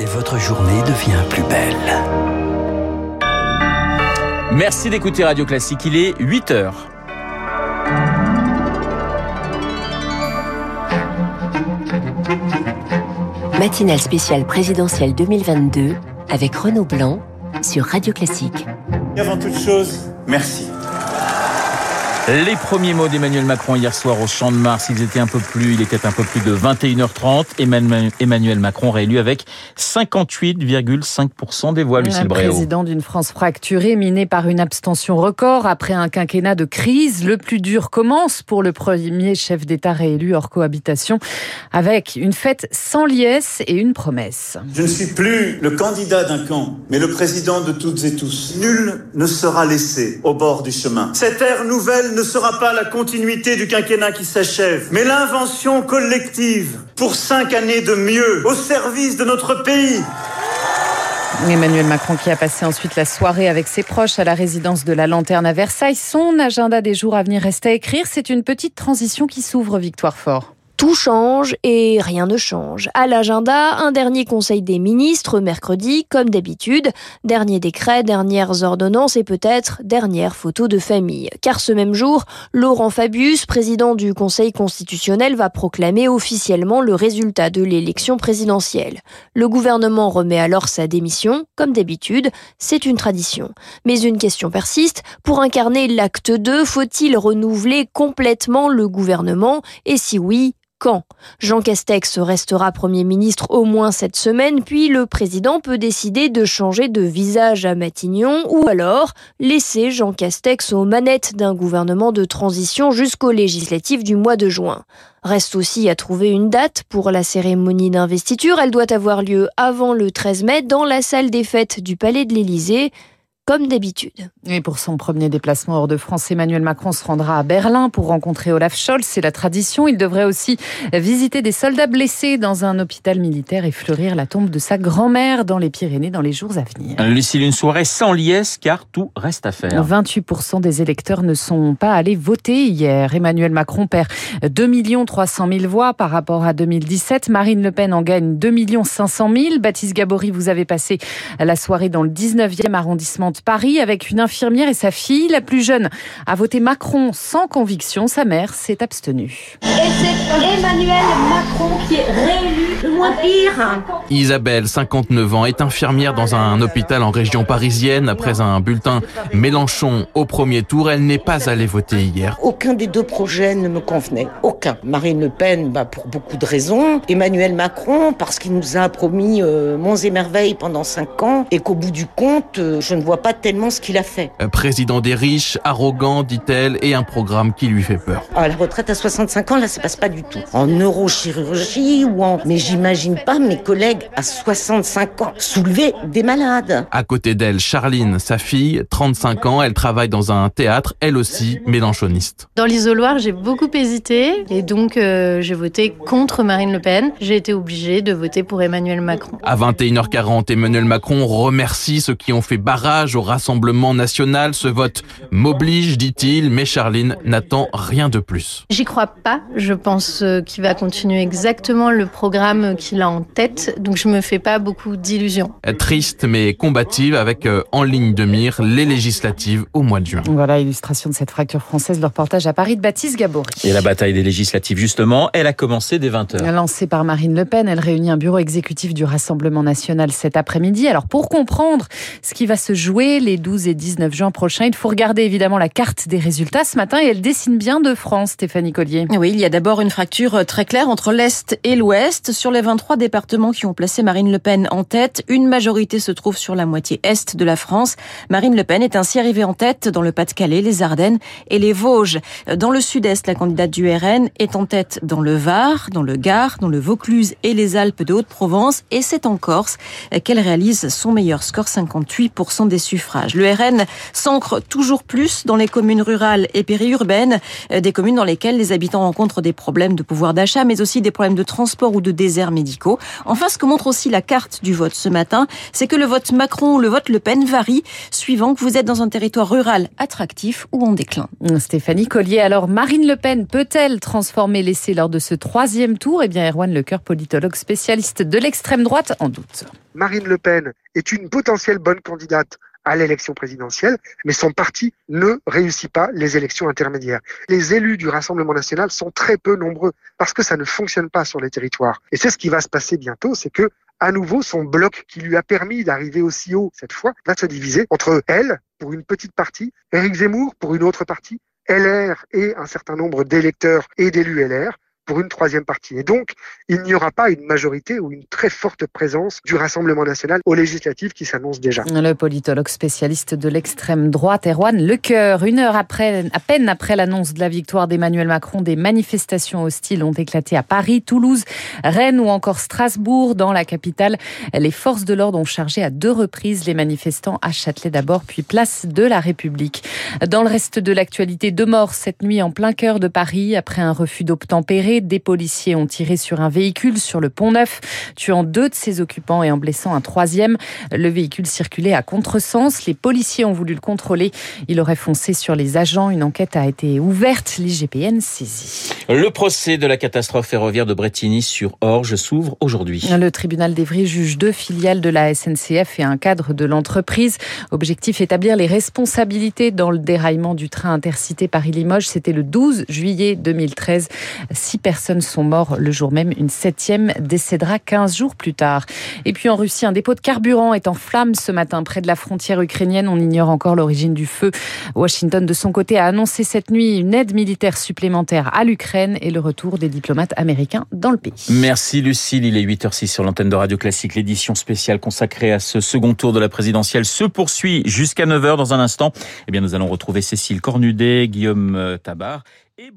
et votre journée devient plus belle. Merci d'écouter Radio Classique, il est 8 heures. Matinale spéciale présidentielle 2022 avec Renaud Blanc sur Radio Classique. Avant toute chose, merci. Les premiers mots d'Emmanuel Macron hier soir au Champ de Mars, ils étaient un peu plus, il était un peu plus de 21h30. Emmanuel Macron réélu avec 58,5% des voix, Lucille Bréau. président d'une France fracturée, minée par une abstention record après un quinquennat de crise. Le plus dur commence pour le premier chef d'État réélu hors cohabitation avec une fête sans liesse et une promesse. Je ne suis plus le candidat d'un camp, mais le président de toutes et tous. Nul ne sera laissé au bord du chemin. Cette ère nouvelle ne sera pas la continuité du quinquennat qui s'achève, mais l'invention collective pour cinq années de mieux au service de notre pays. Emmanuel Macron qui a passé ensuite la soirée avec ses proches à la résidence de la Lanterne à Versailles. Son agenda des jours à venir reste à écrire. C'est une petite transition qui s'ouvre, Victoire Fort. Tout change et rien ne change. À l'agenda, un dernier conseil des ministres mercredi, comme d'habitude. Dernier décret, dernières ordonnances et peut-être dernière photo de famille. Car ce même jour, Laurent Fabius, président du Conseil constitutionnel, va proclamer officiellement le résultat de l'élection présidentielle. Le gouvernement remet alors sa démission, comme d'habitude. C'est une tradition. Mais une question persiste. Pour incarner l'acte 2, faut-il renouveler complètement le gouvernement? Et si oui, quand Jean Castex restera Premier ministre au moins cette semaine, puis le président peut décider de changer de visage à Matignon ou alors laisser Jean Castex aux manettes d'un gouvernement de transition jusqu'aux législatives du mois de juin. Reste aussi à trouver une date pour la cérémonie d'investiture. Elle doit avoir lieu avant le 13 mai dans la salle des fêtes du Palais de l'Élysée comme d'habitude. Et pour son premier déplacement hors de France, Emmanuel Macron se rendra à Berlin pour rencontrer Olaf Scholz. C'est la tradition. Il devrait aussi visiter des soldats blessés dans un hôpital militaire et fleurir la tombe de sa grand-mère dans les Pyrénées dans les jours à venir. Lucille, une soirée sans liesse car tout reste à faire. 28% des électeurs ne sont pas allés voter hier. Emmanuel Macron perd 2 300 000 voix par rapport à 2017. Marine Le Pen en gagne 2 500 000. Baptiste Gabory, vous avez passé la soirée dans le 19e arrondissement Paris avec une infirmière et sa fille. La plus jeune a voté Macron sans conviction. Sa mère s'est abstenue. Et c'est Emmanuel Macron qui est réélu le moins pire. Isabelle, 59 ans, est infirmière dans un hôpital en région parisienne. Après un bulletin Mélenchon au premier tour, elle n'est pas allée voter hier. Aucun des deux projets ne me convenait. Aucun. Marine Le Pen, bah, pour beaucoup de raisons. Emmanuel Macron, parce qu'il nous a promis euh, monts et merveilles pendant cinq ans et qu'au bout du compte, euh, je ne vois pas tellement ce qu'il a fait. Président des riches, arrogant, dit-elle, et un programme qui lui fait peur. À la retraite à 65 ans, là, ça passe pas du tout. En neurochirurgie ou en... Mais j'imagine pas mes collègues à 65 ans soulever des malades. À côté d'elle, Charline, sa fille, 35 ans, elle travaille dans un théâtre, elle aussi mélanchoniste. Dans l'isoloir, j'ai beaucoup hésité et donc euh, j'ai voté contre Marine Le Pen. J'ai été obligée de voter pour Emmanuel Macron. À 21h40, Emmanuel Macron remercie ceux qui ont fait barrage au Rassemblement national. Ce vote m'oblige, dit-il, mais Charline n'attend rien de plus. J'y crois pas. Je pense euh, qu'il va continuer exactement le programme qu'il a en tête, donc je me fais pas beaucoup d'illusions. Triste mais combative avec euh, en ligne de mire les législatives au mois de juin. Voilà, illustration de cette fracture française, le reportage à Paris de Baptiste Gabory. Et la bataille des législatives, justement, elle a commencé dès 20h. Lancée par Marine Le Pen, elle réunit un bureau exécutif du Rassemblement national cet après-midi. Alors pour comprendre ce qui va se jouer les 12 et 19 juin prochains, il faut regarder évidemment la carte des résultats ce matin et elle dessine bien de France, Stéphanie Collier. Oui, il y a d'abord une fracture très claire entre l'Est et l'Ouest. Sur les 23 départements qui ont placé Marine Le Pen en tête, une majorité se trouve sur la moitié Est de la France. Marine Le Pen est ainsi arrivée en tête dans le Pas-de-Calais, les Ardennes et les Vosges. Dans le Sud-Est, la candidate du RN est en tête dans le Var, dans le Gard, dans le Vaucluse et les Alpes de Haute-Provence. Et c'est en Corse qu'elle réalise son meilleur score, 58% des suffrage. Le RN s'ancre toujours plus dans les communes rurales et périurbaines, euh, des communes dans lesquelles les habitants rencontrent des problèmes de pouvoir d'achat, mais aussi des problèmes de transport ou de déserts médicaux. Enfin, ce que montre aussi la carte du vote ce matin, c'est que le vote Macron ou le vote Le Pen varie suivant que vous êtes dans un territoire rural attractif ou en déclin. Stéphanie Collier, alors Marine Le Pen peut-elle transformer l'essai lors de ce troisième tour? Eh bien, Erwan Lecoeur, politologue spécialiste de l'extrême droite, en doute. Marine Le Pen est une potentielle bonne candidate à l'élection présidentielle, mais son parti ne réussit pas les élections intermédiaires. Les élus du Rassemblement national sont très peu nombreux parce que ça ne fonctionne pas sur les territoires. Et c'est ce qui va se passer bientôt, c'est que à nouveau son bloc qui lui a permis d'arriver aussi haut cette fois va se diviser entre elle pour une petite partie, Éric Zemmour pour une autre partie, LR et un certain nombre d'électeurs et d'élus LR pour une troisième partie. Et donc, il n'y aura pas une majorité ou une très forte présence du Rassemblement national aux législatives qui s'annoncent déjà. Le politologue spécialiste de l'extrême droite, Erwan Lecoeur. Une heure après, à peine après l'annonce de la victoire d'Emmanuel Macron, des manifestations hostiles ont éclaté à Paris, Toulouse, Rennes ou encore Strasbourg. Dans la capitale, les forces de l'ordre ont chargé à deux reprises les manifestants à Châtelet d'abord, puis place de la République. Dans le reste de l'actualité, deux morts cette nuit en plein cœur de Paris après un refus d'obtempérer des policiers ont tiré sur un véhicule sur le pont Neuf, tuant deux de ses occupants et en blessant un troisième. Le véhicule circulait à contresens. Les policiers ont voulu le contrôler. Il aurait foncé sur les agents. Une enquête a été ouverte. L'IGPN saisie. Le procès de la catastrophe ferroviaire de Bretigny sur Orge s'ouvre aujourd'hui. Le tribunal d'Evry juge deux filiales de la SNCF et un cadre de l'entreprise. Objectif établir les responsabilités dans le déraillement du train intercité Paris-Limoges. C'était le 12 juillet 2013. Six personnes sont mortes le jour même. Une septième décédera 15 jours plus tard. Et puis en Russie, un dépôt de carburant est en flammes ce matin près de la frontière ukrainienne. On ignore encore l'origine du feu. Washington, de son côté, a annoncé cette nuit une aide militaire supplémentaire à l'Ukraine et le retour des diplomates américains dans le pays. Merci Lucille. Il est 8h06 sur l'antenne de Radio Classique. L'édition spéciale consacrée à ce second tour de la présidentielle se poursuit jusqu'à 9h dans un instant. Eh bien, nous allons retrouver Cécile Cornudet, Guillaume euh, Tabar et